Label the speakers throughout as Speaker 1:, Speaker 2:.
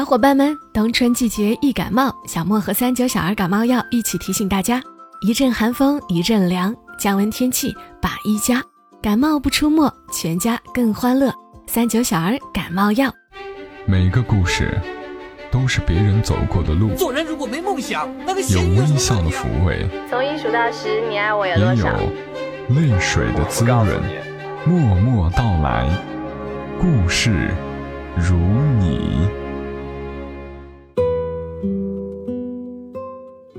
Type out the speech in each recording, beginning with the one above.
Speaker 1: 小伙伴们，冬春季节易感冒，小莫和三九小儿感冒药一起提醒大家：一阵寒风一阵凉，降温天气把衣加，感冒不出没，全家更欢乐。三九小儿感冒药。
Speaker 2: 每个故事都是别人走过的路，
Speaker 3: 做人如果没梦想，那个
Speaker 2: 有微笑的抚慰，
Speaker 4: 从一数到十，你爱我有
Speaker 2: 也有
Speaker 4: 多少？
Speaker 2: 泪水的滋润。默默到来，故事如你。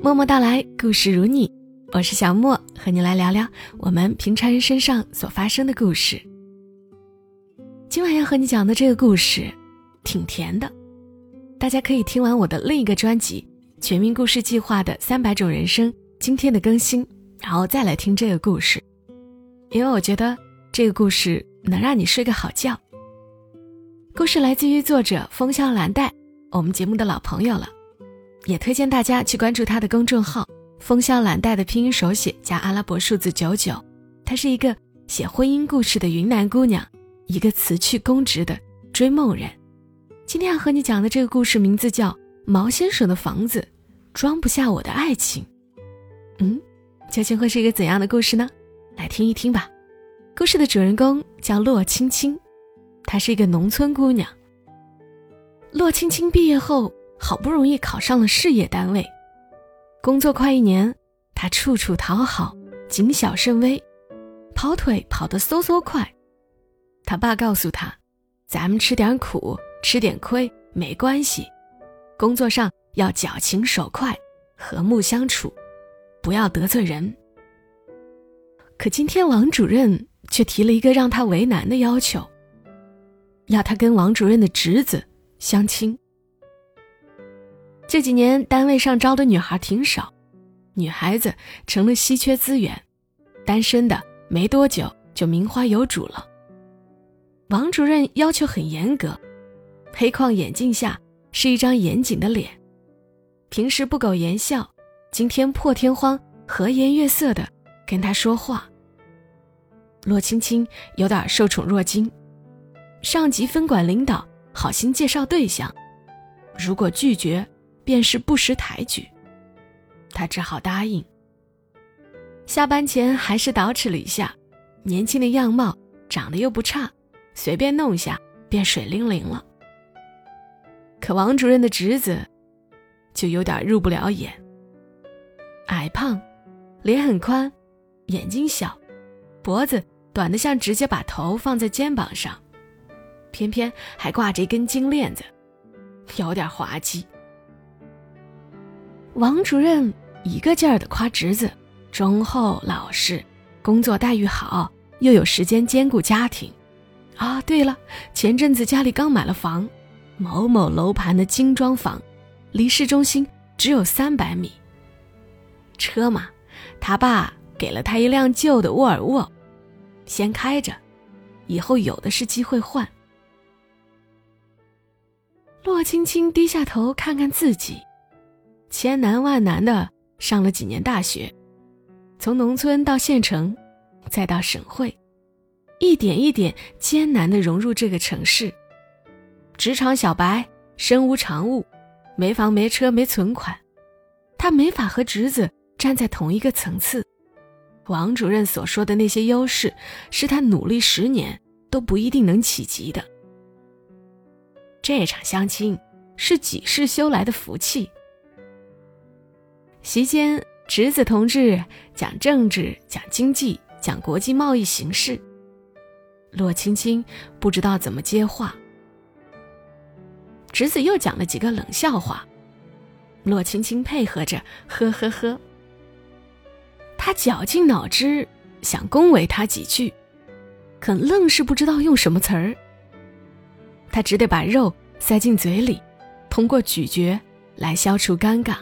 Speaker 1: 默默到来，故事如你，我是小莫，和你来聊聊我们平常人身上所发生的故事。今晚要和你讲的这个故事，挺甜的，大家可以听完我的另一个专辑《全民故事计划》的三百种人生今天的更新，然后再来听这个故事，因为我觉得这个故事能让你睡个好觉。故事来自于作者风萧兰黛，我们节目的老朋友了。也推荐大家去关注他的公众号“风萧懒带”的拼音手写加阿拉伯数字九九。她是一个写婚姻故事的云南姑娘，一个辞去公职的追梦人。今天要和你讲的这个故事名字叫《毛先生的房子装不下我的爱情》。嗯，究竟会是一个怎样的故事呢？来听一听吧。故事的主人公叫洛青青，她是一个农村姑娘。洛青青毕业后。好不容易考上了事业单位，工作快一年，他处处讨好，谨小慎微，跑腿跑得嗖嗖快。他爸告诉他：“咱们吃点苦，吃点亏没关系，工作上要脚勤手快，和睦相处，不要得罪人。”可今天王主任却提了一个让他为难的要求，要他跟王主任的侄子相亲。这几年单位上招的女孩挺少，女孩子成了稀缺资源，单身的没多久就名花有主了。王主任要求很严格，黑框眼镜下是一张严谨的脸，平时不苟言笑，今天破天荒和颜悦色的跟他说话。洛青青有点受宠若惊，上级分管领导好心介绍对象，如果拒绝。便是不识抬举，他只好答应。下班前还是捯饬了一下，年轻的样貌，长得又不差，随便弄下便水灵灵了。可王主任的侄子，就有点入不了眼。矮胖，脸很宽，眼睛小，脖子短得像直接把头放在肩膀上，偏偏还挂着一根金链子，有点滑稽。王主任一个劲儿的夸侄子忠厚老实，工作待遇好，又有时间兼顾家庭。啊，对了，前阵子家里刚买了房，某某楼盘的精装房，离市中心只有三百米。车嘛，他爸给了他一辆旧的沃尔沃，先开着，以后有的是机会换。洛青青低下头看看自己。千难万难的上了几年大学，从农村到县城，再到省会，一点一点艰难的融入这个城市。职场小白，身无长物，没房没车没存款，他没法和侄子站在同一个层次。王主任所说的那些优势，是他努力十年都不一定能企及的。这场相亲是几世修来的福气。席间，侄子同志讲政治、讲经济、讲国际贸易形势。洛青青不知道怎么接话。侄子又讲了几个冷笑话，洛青青配合着呵呵呵。他绞尽脑汁想恭维他几句，可愣是不知道用什么词儿。他只得把肉塞进嘴里，通过咀嚼来消除尴尬。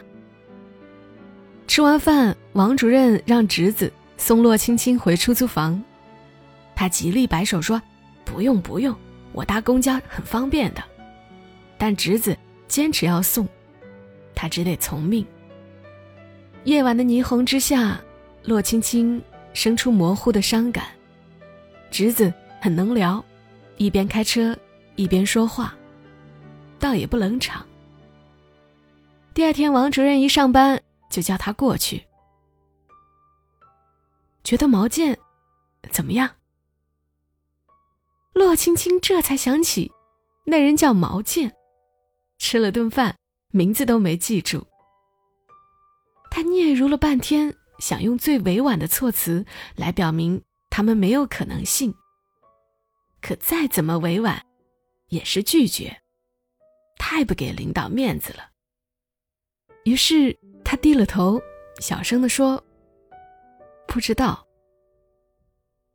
Speaker 1: 吃完饭，王主任让侄子送洛青青回出租房，他极力摆手说：“不用不用，我搭公交很方便的。”但侄子坚持要送，他只得从命。夜晚的霓虹之下，洛青青生出模糊的伤感。侄子很能聊，一边开车一边说话，倒也不冷场。第二天，王主任一上班就叫他过去。觉得毛健怎么样？洛青青这才想起，那人叫毛健，吃了顿饭，名字都没记住。他嗫嚅了半天，想用最委婉的措辞来表明他们没有可能性。可再怎么委婉，也是拒绝，太不给领导面子了。于是他低了头，小声的说：“不知道。”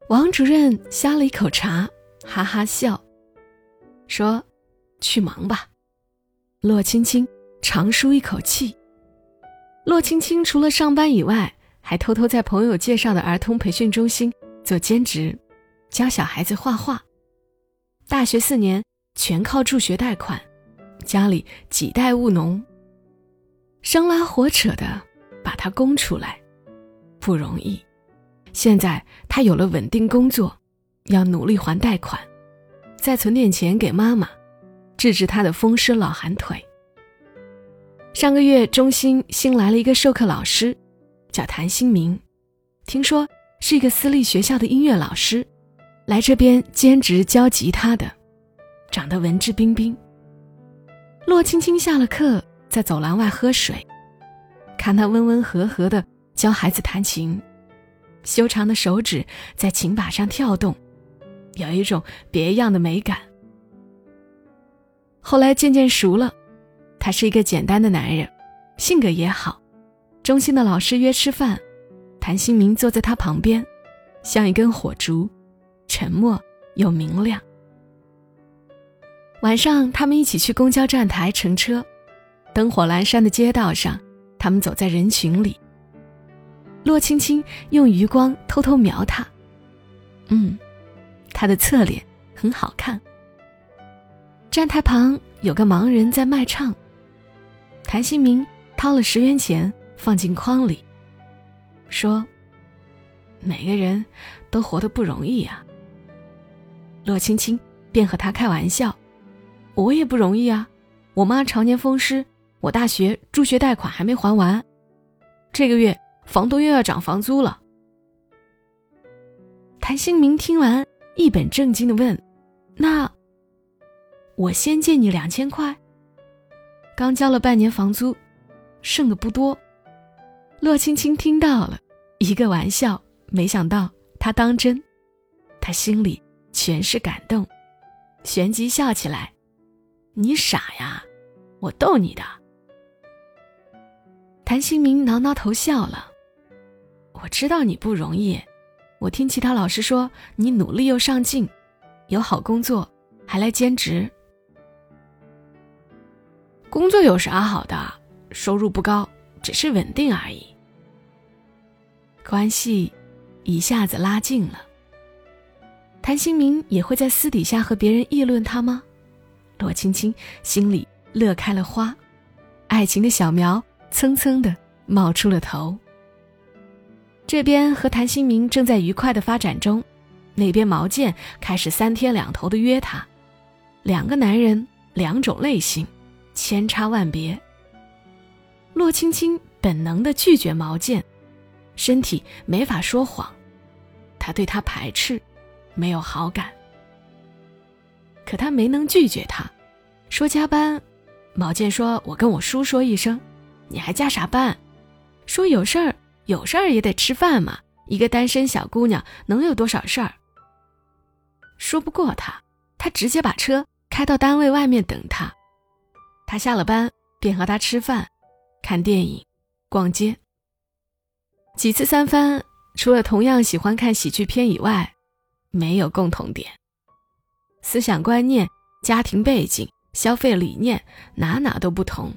Speaker 1: 王主任呷了一口茶，哈哈笑，说：“去忙吧。”洛青青长舒一口气。洛青青除了上班以外，还偷偷在朋友介绍的儿童培训中心做兼职，教小孩子画画。大学四年全靠助学贷款，家里几代务农，生拉活扯的把他供出来，不容易。现在他有了稳定工作，要努力还贷款，再存点钱给妈妈，治治他的风湿老寒腿。上个月，中心新来了一个授课老师，叫谭新明，听说是一个私立学校的音乐老师，来这边兼职教吉他的，长得文质彬彬。洛青青下了课，在走廊外喝水，看他温温和和的教孩子弹琴，修长的手指在琴把上跳动，有一种别样的美感。后来渐渐熟了。他是一个简单的男人，性格也好。中心的老师约吃饭，谭新明坐在他旁边，像一根火烛，沉默又明亮。晚上，他们一起去公交站台乘车，灯火阑珊的街道上，他们走在人群里。洛青青用余光偷偷瞄他，嗯，他的侧脸很好看。站台旁有个盲人在卖唱。谭新明掏了十元钱放进筐里，说：“每个人都活得不容易啊。”洛青青便和他开玩笑：“我也不容易啊，我妈常年风湿，我大学助学贷款还没还完，这个月房东又要涨房租了。”谭新明听完，一本正经的问：“那我先借你两千块？”刚交了半年房租，剩的不多。洛青青听到了，一个玩笑，没想到他当真，他心里全是感动，旋即笑起来：“你傻呀，我逗你的。”谭新明挠挠头笑了：“我知道你不容易，我听其他老师说你努力又上进，有好工作，还来兼职。”工作有啥好的？收入不高，只是稳定而已。关系一下子拉近了。谭新明也会在私底下和别人议论他吗？罗青青心里乐开了花，爱情的小苗蹭蹭的冒出了头。这边和谭新明正在愉快的发展中，那边毛健开始三天两头的约他。两个男人，两种类型。千差万别。洛青青本能的拒绝毛健，身体没法说谎，他对他排斥，没有好感。可他没能拒绝他，说加班，毛健说：“我跟我叔说一声，你还加啥班？说有事儿，有事儿也得吃饭嘛。一个单身小姑娘能有多少事儿？”说不过他，他直接把车开到单位外面等他。他下了班便和他吃饭、看电影、逛街。几次三番，除了同样喜欢看喜剧片以外，没有共同点。思想观念、家庭背景、消费理念，哪哪都不同。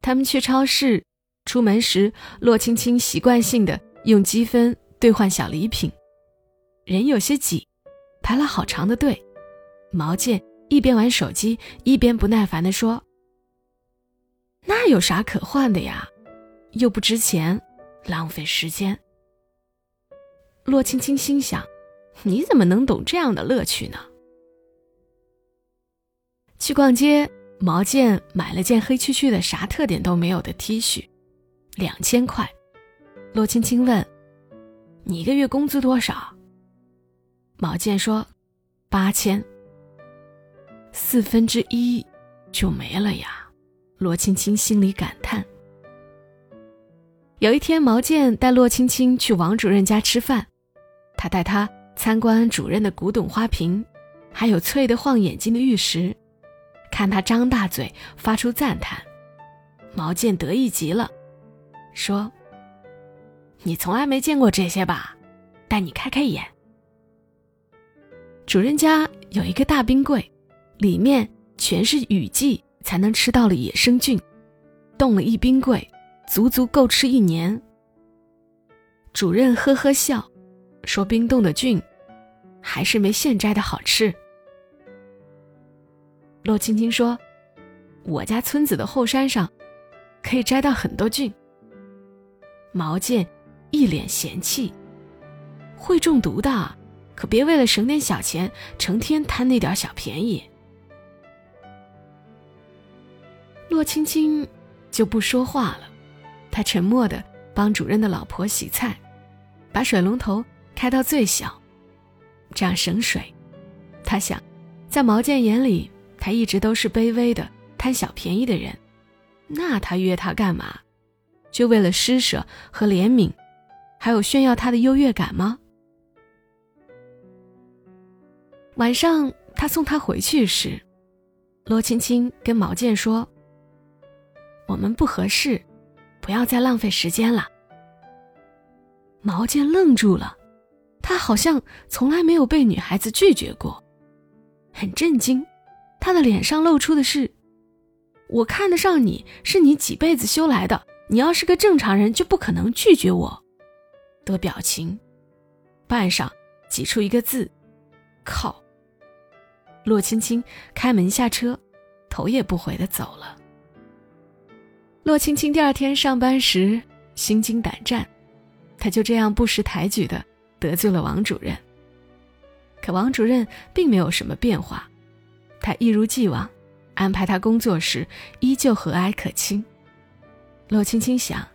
Speaker 1: 他们去超市，出门时，洛青青习惯性的用积分兑换小礼品，人有些挤，排了好长的队。毛健。一边玩手机，一边不耐烦地说：“那有啥可换的呀？又不值钱，浪费时间。”洛青青心想：“你怎么能懂这样的乐趣呢？”去逛街，毛健买了件黑黢黢的、啥特点都没有的 T 恤，两千块。洛青青问：“你一个月工资多少？”毛健说：“八千。”四分之一就没了呀。罗青青心里感叹。有一天，毛健带洛青青去王主任家吃饭，他带她参观主任的古董花瓶，还有翠得晃眼睛的玉石。看他张大嘴，发出赞叹，毛健得意极了，说：“你从来没见过这些吧？带你开开眼。”主人家有一个大冰柜，里面全是雨季才能吃到的野生菌，冻了一冰柜，足足够吃一年。主任呵呵笑，说：“冰冻的菌，还是没现摘的好吃。”洛青青说：“我家村子的后山上，可以摘到很多菌。”毛健一脸嫌弃：“会中毒的，可别为了省点小钱，成天贪那点小便宜。”洛青青就不说话了，她沉默的帮主任的老婆洗菜，把水龙头开到最小，这样省水。他想，在毛健眼里。他一直都是卑微的、贪小便宜的人，那他约他干嘛？就为了施舍和怜悯，还有炫耀他的优越感吗？晚上他送他回去时，罗青青跟毛健说：“我们不合适，不要再浪费时间了。”毛健愣住了，他好像从来没有被女孩子拒绝过，很震惊。他的脸上露出的是：“我看得上你，是你几辈子修来的。你要是个正常人，就不可能拒绝我。”的表情，半晌挤出一个字：“靠。”洛青青开门下车，头也不回的走了。洛青青第二天上班时心惊胆战，他就这样不识抬举的得罪了王主任。可王主任并没有什么变化。他一如既往，安排他工作时依旧和蔼可亲。洛青青想，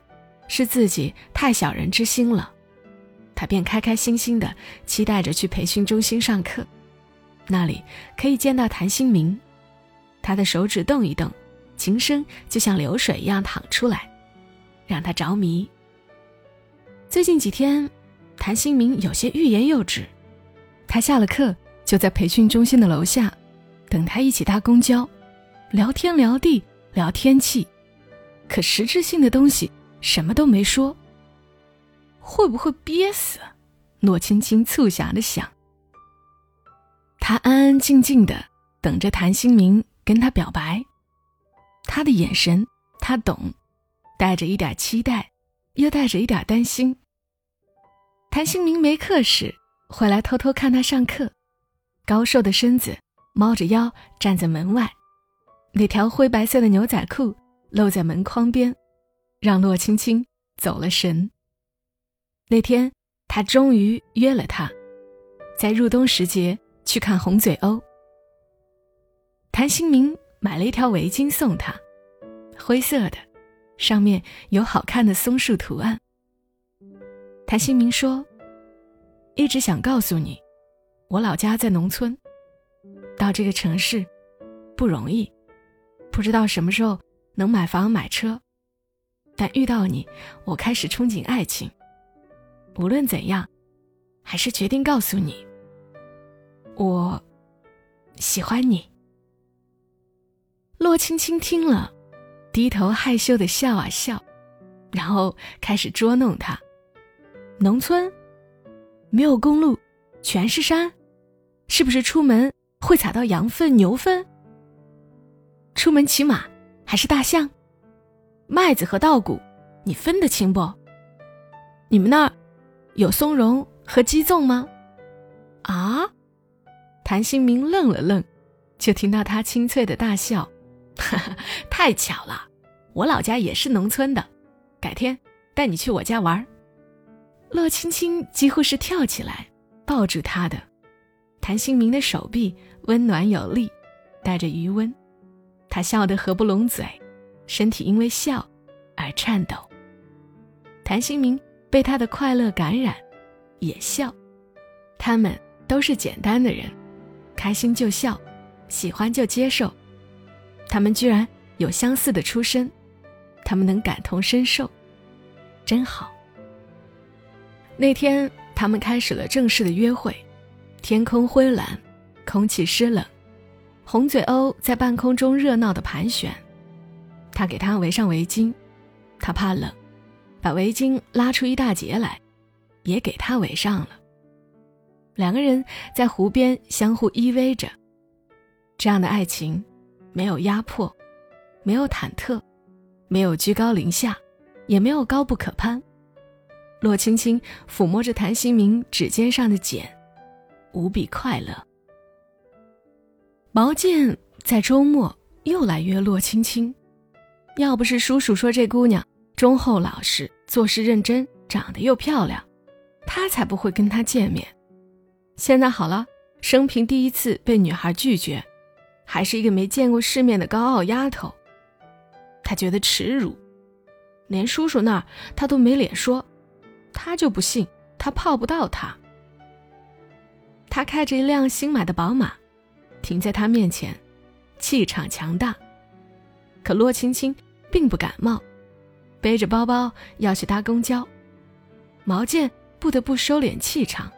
Speaker 1: 是自己太小人之心了，他便开开心心的期待着去培训中心上课，那里可以见到谭新明。他的手指动一动，琴声就像流水一样淌出来，让他着迷。最近几天，谭新明有些欲言又止，他下了课就在培训中心的楼下。等他一起搭公交，聊天聊地聊天气，可实质性的东西什么都没说。会不会憋死？诺青青促狭的想。他安安静静的等着谭新明跟他表白，他的眼神他懂，带着一点期待，又带着一点担心。谭新明没课时会来偷偷看他上课，高瘦的身子。猫着腰站在门外，那条灰白色的牛仔裤露在门框边，让洛青青走了神。那天，他终于约了他，在入冬时节去看红嘴鸥。谭新明买了一条围巾送他，灰色的，上面有好看的松树图案。谭新明说：“一直想告诉你，我老家在农村。”到这个城市不容易，不知道什么时候能买房买车，但遇到你，我开始憧憬爱情。无论怎样，还是决定告诉你，我喜欢你。洛青青听了，低头害羞的笑啊笑，然后开始捉弄他。农村没有公路，全是山，是不是出门？会踩到羊粪、牛粪。出门骑马还是大象？麦子和稻谷，你分得清不？你们那儿有松茸和鸡枞吗？啊！谭新明愣了愣，就听到他清脆的大笑：“哈哈，太巧了，我老家也是农村的，改天带你去我家玩。”乐青青几乎是跳起来抱住他的谭新明的手臂。温暖有力，带着余温。他笑得合不拢嘴，身体因为笑而颤抖。谭新明被他的快乐感染，也笑。他们都是简单的人，开心就笑，喜欢就接受。他们居然有相似的出身，他们能感同身受，真好。那天，他们开始了正式的约会。天空灰蓝，空气湿冷，红嘴鸥在半空中热闹地盘旋。他给它围上围巾，它怕冷，把围巾拉出一大截来，也给她围上了。两个人在湖边相互依偎着。这样的爱情，没有压迫，没有忐忑，没有居高临下，也没有高不可攀。洛青青抚摸着谭新明指尖上的茧。无比快乐。毛健在周末又来约洛青青，要不是叔叔说这姑娘忠厚老实、做事认真、长得又漂亮，他才不会跟她见面。现在好了，生平第一次被女孩拒绝，还是一个没见过世面的高傲丫头，他觉得耻辱，连叔叔那儿他都没脸说，他就不信他泡不到她。他开着一辆新买的宝马，停在他面前，气场强大。可洛青青并不感冒，背着包包要去搭公交。毛健不得不收敛气场，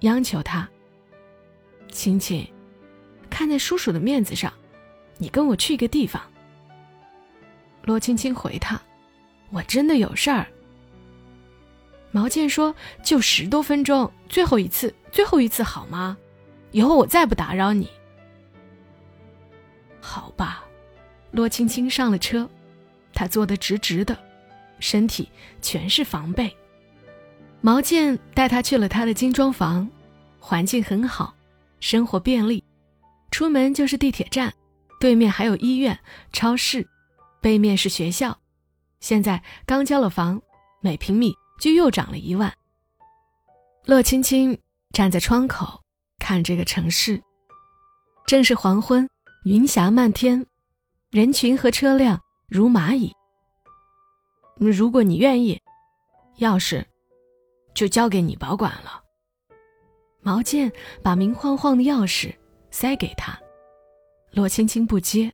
Speaker 1: 央求他：“青青，看在叔叔的面子上，你跟我去一个地方。”洛青青回他：“我真的有事儿。”毛健说：“就十多分钟，最后一次，最后一次好吗？以后我再不打扰你。”好吧，洛青青上了车，她坐得直直的，身体全是防备。毛健带她去了他的精装房，环境很好，生活便利，出门就是地铁站，对面还有医院、超市，背面是学校。现在刚交了房，每平米。就又涨了一万。洛青青站在窗口看这个城市，正是黄昏，云霞漫天，人群和车辆如蚂蚁。如果你愿意，钥匙就交给你保管了。毛健把明晃晃的钥匙塞给他，洛青青不接。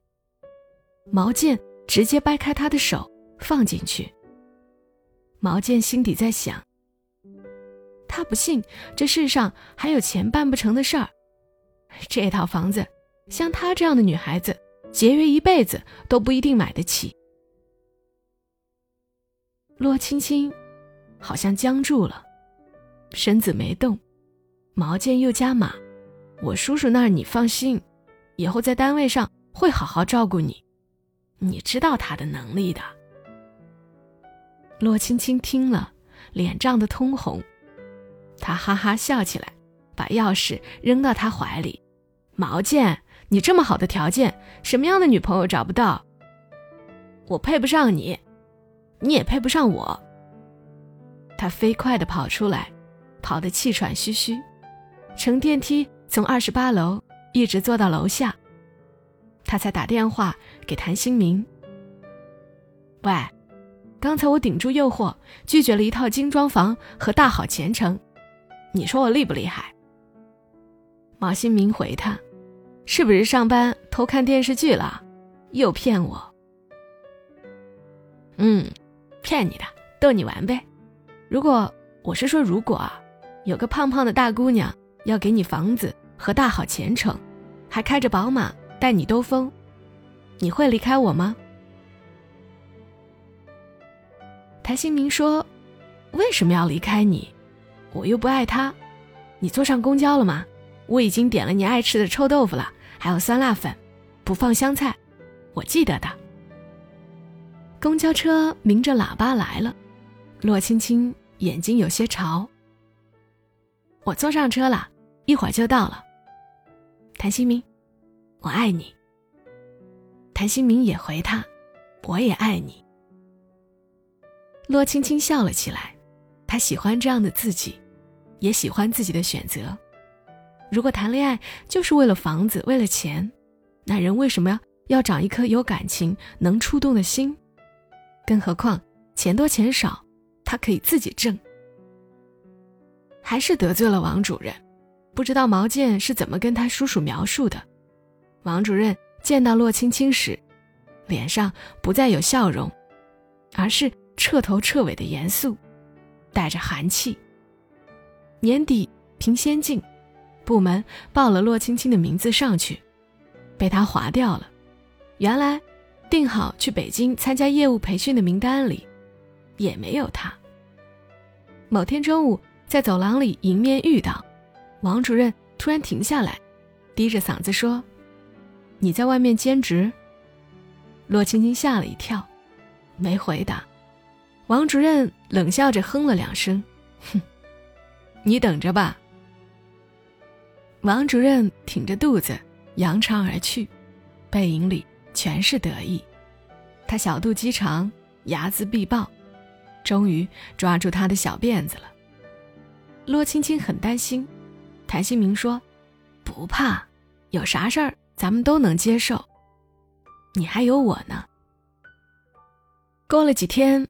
Speaker 1: 毛健直接掰开他的手放进去。毛健心底在想：他不信这世上还有钱办不成的事儿。这套房子，像她这样的女孩子，节约一辈子都不一定买得起。洛青青好像僵住了，身子没动。毛健又加码：“我叔叔那儿你放心，以后在单位上会好好照顾你，你知道他的能力的。”洛青青听了，脸涨得通红，她哈哈笑起来，把钥匙扔到他怀里。毛健，你这么好的条件，什么样的女朋友找不到？我配不上你，你也配不上我。他飞快地跑出来，跑得气喘吁吁，乘电梯从二十八楼一直坐到楼下，他才打电话给谭新明。喂。刚才我顶住诱惑，拒绝了一套精装房和大好前程，你说我厉不厉害？毛新明回他：“是不是上班偷看电视剧了？又骗我？”嗯，骗你的，逗你玩呗。如果我是说，如果啊，有个胖胖的大姑娘要给你房子和大好前程，还开着宝马带你兜风，你会离开我吗？谭新明说：“为什么要离开你？我又不爱他。你坐上公交了吗？我已经点了你爱吃的臭豆腐了，还有酸辣粉，不放香菜。我记得的。”公交车鸣着喇叭来了，洛青青眼睛有些潮。我坐上车了，一会儿就到了。谭新明，我爱你。谭新明也回他：“我也爱你。”洛青青笑了起来，她喜欢这样的自己，也喜欢自己的选择。如果谈恋爱就是为了房子、为了钱，那人为什么要要长一颗有感情、能触动的心。更何况钱多钱少，他可以自己挣。还是得罪了王主任，不知道毛健是怎么跟他叔叔描述的。王主任见到洛青青时，脸上不再有笑容，而是彻头彻尾的严肃，带着寒气。年底评先进，部门报了洛青青的名字上去，被他划掉了。原来定好去北京参加业务培训的名单里，也没有他。某天中午在走廊里迎面遇到，王主任突然停下来，低着嗓子说：“你在外面兼职？”洛青青吓了一跳，没回答。王主任冷笑着哼了两声，哼。你等着吧。王主任挺着肚子扬长而去，背影里全是得意。他小肚鸡肠，睚眦必报，终于抓住他的小辫子了。洛青青很担心，谭新明说：“不怕，有啥事儿咱们都能接受。你还有我呢。”过了几天，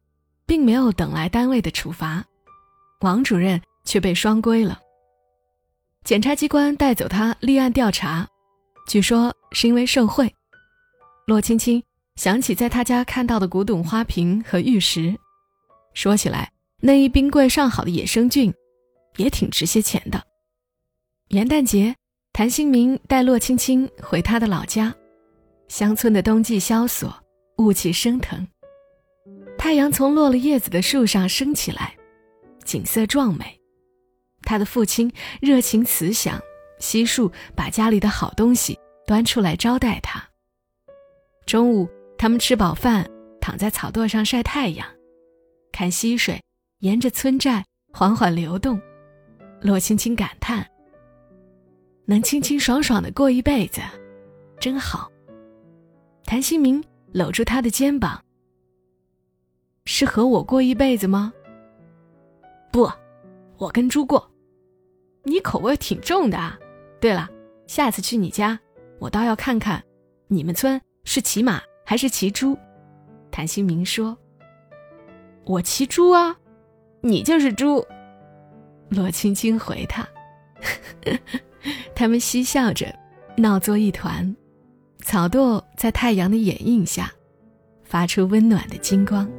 Speaker 1: 并没有等来单位的处罚，王主任。却被双规了。检察机关带走他立案调查，据说是因为受贿。洛青青想起在他家看到的古董花瓶和玉石，说起来那一冰柜上好的野生菌，也挺值些钱的。元旦节，谭新明带洛青青回他的老家，乡村的冬季萧索，雾气升腾，太阳从落了叶子的树上升起来，景色壮美。他的父亲热情慈祥，悉数把家里的好东西端出来招待他。中午，他们吃饱饭，躺在草垛上晒太阳，看溪水沿着村寨缓缓流动。洛青青感叹：“能清清爽爽的过一辈子，真好。”谭新明搂住他的肩膀：“是和我过一辈子吗？”“不。”我跟猪过，你口味挺重的啊。对了，下次去你家，我倒要看看，你们村是骑马还是骑猪？谭新明说：“我骑猪啊，你就是猪。”罗青青回他，他们嬉笑着，闹作一团，草垛在太阳的掩映下，发出温暖的金光。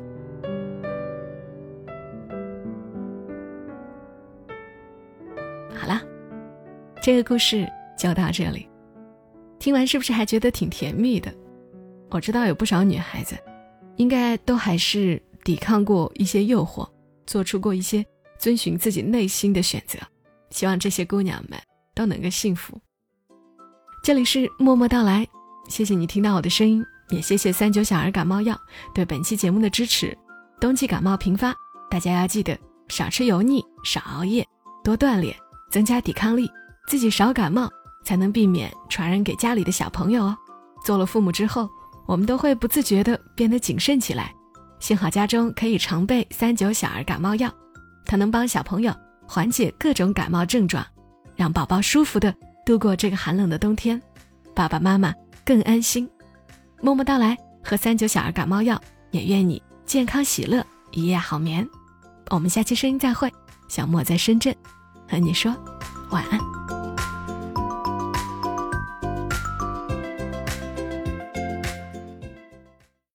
Speaker 1: 这个故事就到这里，听完是不是还觉得挺甜蜜的？我知道有不少女孩子，应该都还是抵抗过一些诱惑，做出过一些遵循自己内心的选择。希望这些姑娘们都能够幸福。这里是默默到来，谢谢你听到我的声音，也谢谢三九小儿感冒药对本期节目的支持。冬季感冒频发，大家要记得少吃油腻，少熬夜，多锻炼，增加抵抗力。自己少感冒，才能避免传染给家里的小朋友哦。做了父母之后，我们都会不自觉地变得谨慎起来。幸好家中可以常备三九小儿感冒药，它能帮小朋友缓解各种感冒症状，让宝宝舒服地度过这个寒冷的冬天，爸爸妈妈更安心。默默到来和三九小儿感冒药，也愿你健康喜乐，一夜好眠。我们下期声音再会，小莫在深圳，和你说晚安。